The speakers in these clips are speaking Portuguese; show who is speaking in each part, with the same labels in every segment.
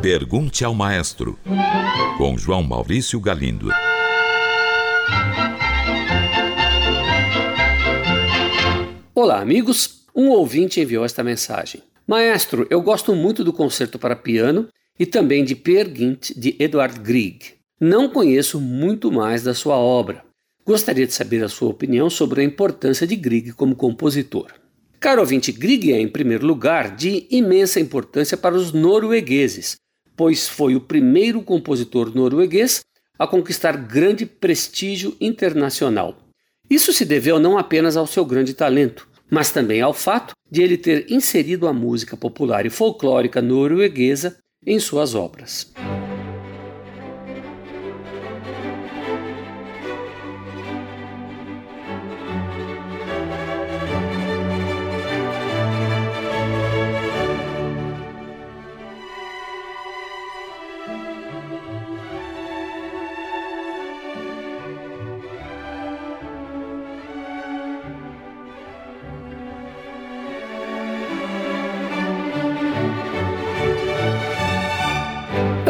Speaker 1: Pergunte ao Maestro, com João Maurício Galindo.
Speaker 2: Olá, amigos. Um ouvinte enviou esta mensagem. Maestro, eu gosto muito do concerto para piano e também de Peer Gynt de Edward Grieg. Não conheço muito mais da sua obra. Gostaria de saber a sua opinião sobre a importância de Grieg como compositor. Caro ouvinte, Grieg é, em primeiro lugar, de imensa importância para os noruegueses, pois foi o primeiro compositor norueguês a conquistar grande prestígio internacional. Isso se deveu não apenas ao seu grande talento, mas também ao fato de ele ter inserido a música popular e folclórica norueguesa em suas obras.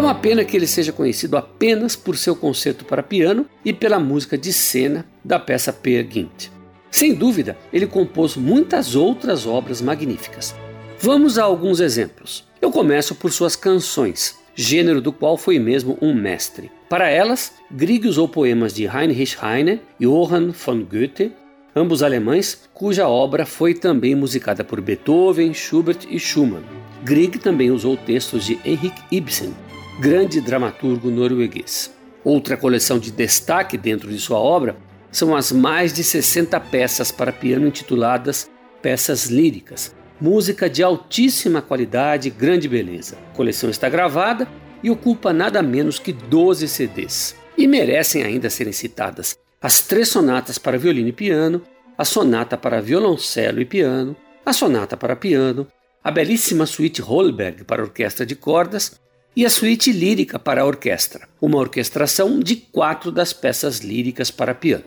Speaker 2: Uma pena que ele seja conhecido apenas por seu concerto para piano e pela música de cena da peça Peer Gynt. Sem dúvida, ele compôs muitas outras obras magníficas. Vamos a alguns exemplos. Eu começo por suas canções, gênero do qual foi mesmo um mestre. Para elas, Grieg usou poemas de Heinrich Heine e Johann von Goethe, ambos alemães, cuja obra foi também musicada por Beethoven, Schubert e Schumann. Grieg também usou textos de Henrik Ibsen, grande dramaturgo norueguês. Outra coleção de destaque dentro de sua obra são as mais de 60 peças para piano intituladas Peças Líricas, música de altíssima qualidade e grande beleza. A coleção está gravada e ocupa nada menos que 12 CDs. E merecem ainda serem citadas as três sonatas para violino e piano, a sonata para violoncelo e piano, a sonata para piano, a belíssima suíte Holberg para orquestra de cordas e a suíte lírica para a orquestra, uma orquestração de quatro das peças líricas para piano.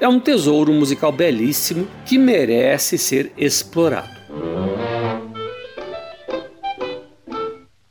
Speaker 2: É um tesouro musical belíssimo que merece ser explorado.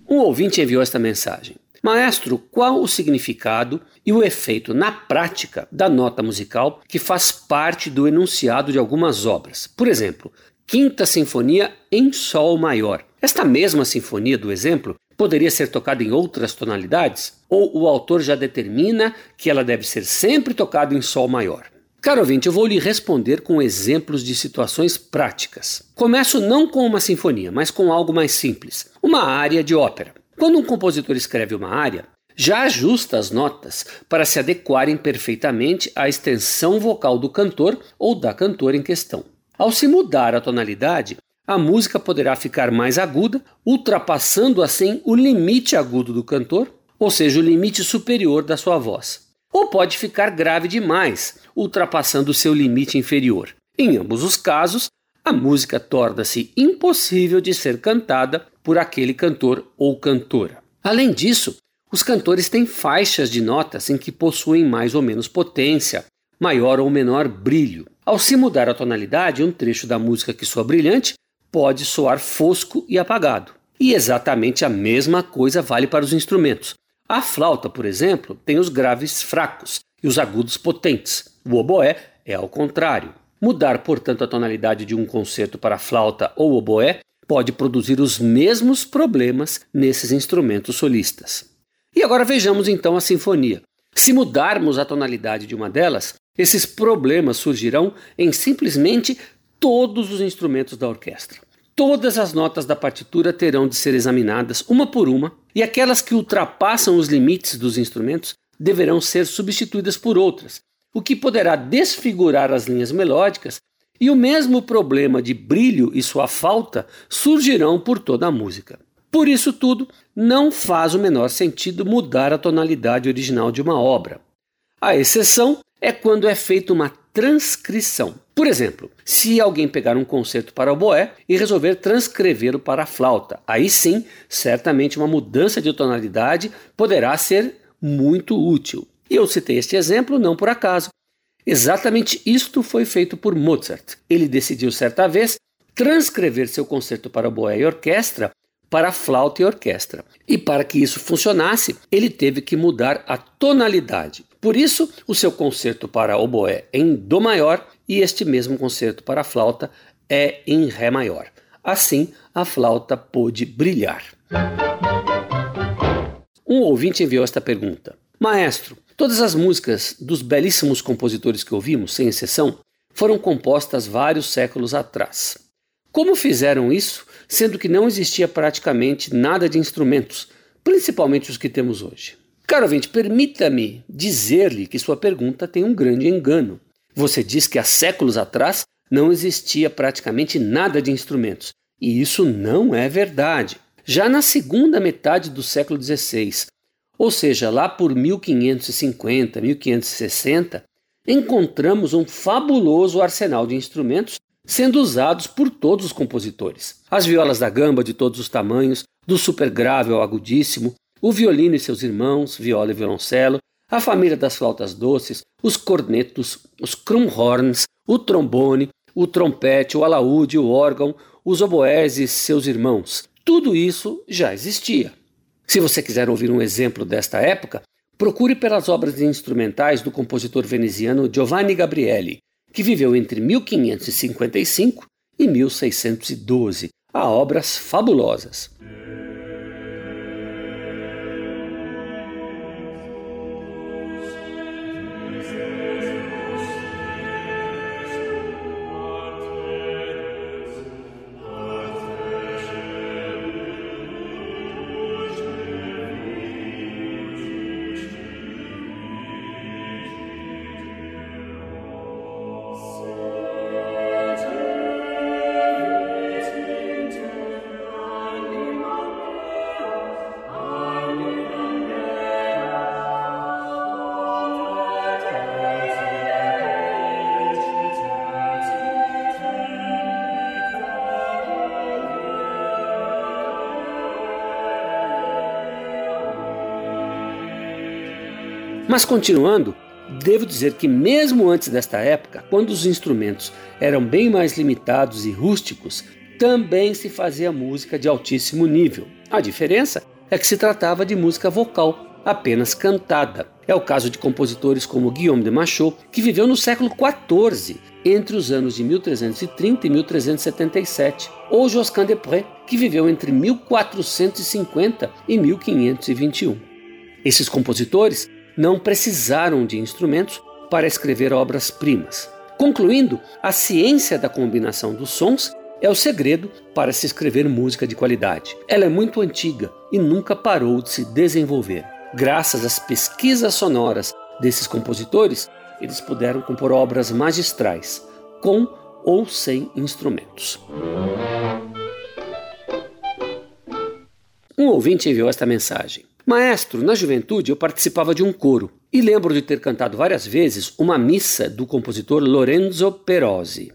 Speaker 2: Um ouvinte enviou esta mensagem. Maestro, qual o significado e o efeito na prática da nota musical que faz parte do enunciado de algumas obras? Por exemplo, Quinta Sinfonia em Sol Maior. Esta mesma sinfonia do exemplo poderia ser tocada em outras tonalidades? Ou o autor já determina que ela deve ser sempre tocada em Sol maior? Caro ouvinte, eu vou lhe responder com exemplos de situações práticas. Começo não com uma sinfonia, mas com algo mais simples: uma área de ópera. Quando um compositor escreve uma área, já ajusta as notas para se adequarem perfeitamente à extensão vocal do cantor ou da cantora em questão. Ao se mudar a tonalidade, a música poderá ficar mais aguda, ultrapassando assim o limite agudo do cantor, ou seja, o limite superior da sua voz. Ou pode ficar grave demais, ultrapassando o seu limite inferior. Em ambos os casos, a música torna-se impossível de ser cantada por aquele cantor ou cantora. Além disso, os cantores têm faixas de notas em que possuem mais ou menos potência, maior ou menor brilho. Ao se mudar a tonalidade, um trecho da música que soa brilhante pode soar fosco e apagado. E exatamente a mesma coisa vale para os instrumentos. A flauta, por exemplo, tem os graves fracos e os agudos potentes. O oboé é ao contrário. Mudar, portanto, a tonalidade de um concerto para flauta ou oboé pode produzir os mesmos problemas nesses instrumentos solistas. E agora vejamos então a sinfonia. Se mudarmos a tonalidade de uma delas, esses problemas surgirão em simplesmente todos os instrumentos da orquestra. Todas as notas da partitura terão de ser examinadas uma por uma, e aquelas que ultrapassam os limites dos instrumentos deverão ser substituídas por outras, o que poderá desfigurar as linhas melódicas, e o mesmo problema de brilho e sua falta surgirão por toda a música. Por isso tudo, não faz o menor sentido mudar a tonalidade original de uma obra. A exceção é quando é feita uma transcrição. Por exemplo, se alguém pegar um concerto para o boé e resolver transcrevê-lo para a flauta, aí sim, certamente uma mudança de tonalidade poderá ser muito útil. E eu citei este exemplo não por acaso. Exatamente isto foi feito por Mozart. Ele decidiu certa vez transcrever seu concerto para boé e orquestra para flauta e orquestra. E para que isso funcionasse, ele teve que mudar a tonalidade. Por isso, o seu concerto para oboé é em Dó maior e este mesmo concerto para flauta é em Ré maior. Assim, a flauta pôde brilhar. Um ouvinte enviou esta pergunta: Maestro, todas as músicas dos belíssimos compositores que ouvimos, sem exceção, foram compostas vários séculos atrás. Como fizeram isso, sendo que não existia praticamente nada de instrumentos, principalmente os que temos hoje? Caro ouvinte, permita-me dizer-lhe que sua pergunta tem um grande engano. Você diz que há séculos atrás não existia praticamente nada de instrumentos, e isso não é verdade. Já na segunda metade do século XVI, ou seja, lá por 1550, 1560, encontramos um fabuloso arsenal de instrumentos sendo usados por todos os compositores. As violas da gamba de todos os tamanhos, do super grave ao agudíssimo, o violino e seus irmãos, viola e violoncelo, a família das flautas doces, os cornetos, os krumhorns, o trombone, o trompete, o alaúde, o órgão, os oboés e seus irmãos. Tudo isso já existia. Se você quiser ouvir um exemplo desta época, procure pelas obras instrumentais do compositor veneziano Giovanni Gabrieli, que viveu entre 1555 e 1612. Há obras fabulosas. Mas continuando, devo dizer que mesmo antes desta época, quando os instrumentos eram bem mais limitados e rústicos, também se fazia música de altíssimo nível. A diferença é que se tratava de música vocal, apenas cantada. É o caso de compositores como Guillaume de Machaut, que viveu no século XIV, entre os anos de 1330 e 1377, ou Josquin de Pré, que viveu entre 1450 e 1521. Esses compositores não precisaram de instrumentos para escrever obras-primas. Concluindo, a ciência da combinação dos sons é o segredo para se escrever música de qualidade. Ela é muito antiga e nunca parou de se desenvolver. Graças às pesquisas sonoras desses compositores, eles puderam compor obras magistrais, com ou sem instrumentos. Ouvinte enviou esta mensagem. Maestro, na juventude eu participava de um coro e lembro de ter cantado várias vezes uma missa do compositor Lorenzo Perosi.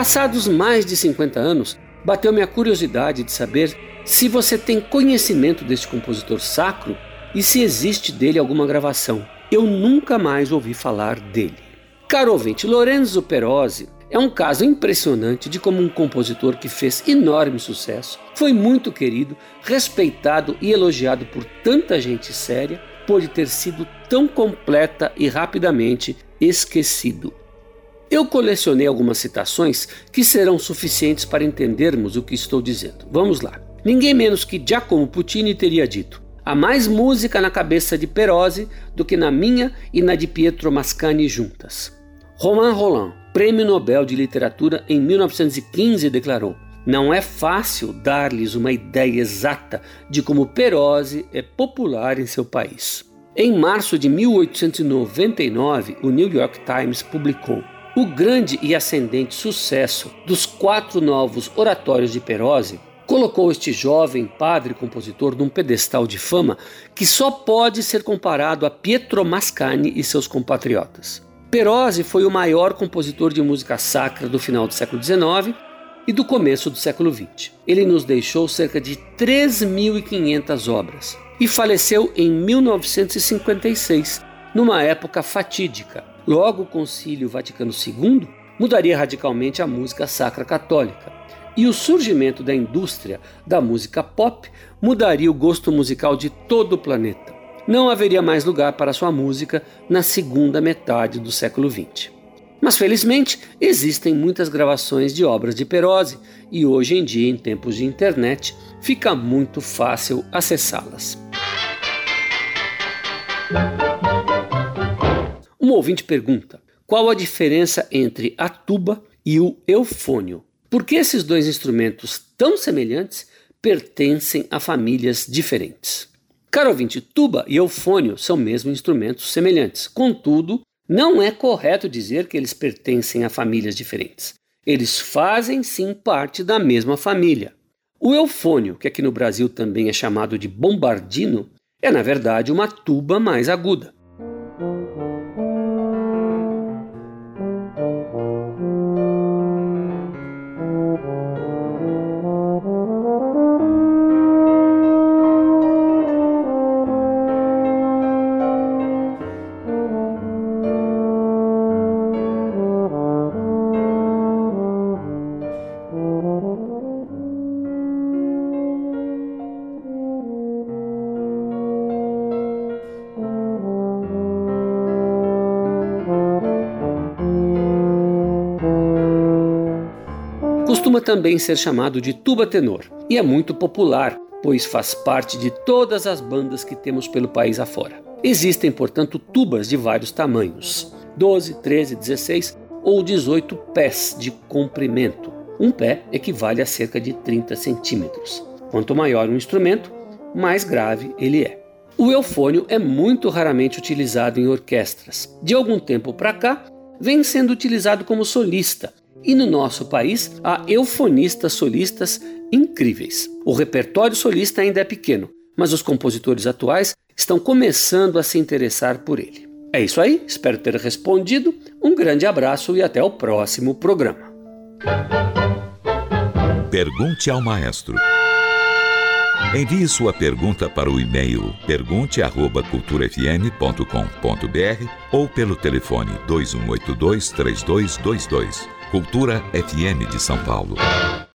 Speaker 2: Passados mais de 50 anos, bateu-me a curiosidade de saber se você tem conhecimento deste compositor sacro e se existe dele alguma gravação. Eu nunca mais ouvi falar dele. Caro ouvinte, Lorenzo Perosi é um caso impressionante de como um compositor que fez enorme sucesso, foi muito querido, respeitado e elogiado por tanta gente séria, pôde ter sido tão completa e rapidamente esquecido. Eu colecionei algumas citações que serão suficientes para entendermos o que estou dizendo. Vamos lá. Ninguém menos que Giacomo Puccini teria dito: há mais música na cabeça de Perosi do que na minha e na de Pietro Mascagni juntas. Romain Roland, Prêmio Nobel de Literatura em 1915, declarou: Não é fácil dar-lhes uma ideia exata de como Perosi é popular em seu país. Em março de 1899, o New York Times publicou o grande e ascendente sucesso dos quatro novos oratórios de Perosi colocou este jovem padre compositor num pedestal de fama que só pode ser comparado a Pietro Mascagni e seus compatriotas. Perosi foi o maior compositor de música sacra do final do século XIX e do começo do século XX. Ele nos deixou cerca de 3.500 obras e faleceu em 1956, numa época fatídica. Logo, o Concílio Vaticano II mudaria radicalmente a música sacra católica. E o surgimento da indústria da música pop mudaria o gosto musical de todo o planeta. Não haveria mais lugar para sua música na segunda metade do século XX. Mas felizmente existem muitas gravações de obras de Perose e hoje em dia, em tempos de internet, fica muito fácil acessá-las. Um ouvinte pergunta: qual a diferença entre a tuba e o eufônio? Por que esses dois instrumentos tão semelhantes pertencem a famílias diferentes? Caro ouvinte, tuba e eufônio são mesmo instrumentos semelhantes. Contudo, não é correto dizer que eles pertencem a famílias diferentes. Eles fazem sim parte da mesma família. O eufônio, que aqui no Brasil também é chamado de bombardino, é na verdade uma tuba mais aguda. Costuma também ser chamado de tuba tenor e é muito popular, pois faz parte de todas as bandas que temos pelo país afora. Existem, portanto, tubas de vários tamanhos: 12, 13, 16 ou 18 pés de comprimento. Um pé equivale a cerca de 30 centímetros. Quanto maior um instrumento, mais grave ele é. O eufônio é muito raramente utilizado em orquestras. De algum tempo para cá, vem sendo utilizado como solista, e no nosso país há eufonistas solistas incríveis. O repertório solista ainda é pequeno, mas os compositores atuais estão começando a se interessar por ele. É isso aí, espero ter respondido. Um grande abraço e até o próximo programa.
Speaker 1: Pergunte ao maestro. Envie sua pergunta para o e-mail pergunte@culturafm.com.br ou pelo telefone 2182 3222. Cultura FM de São Paulo.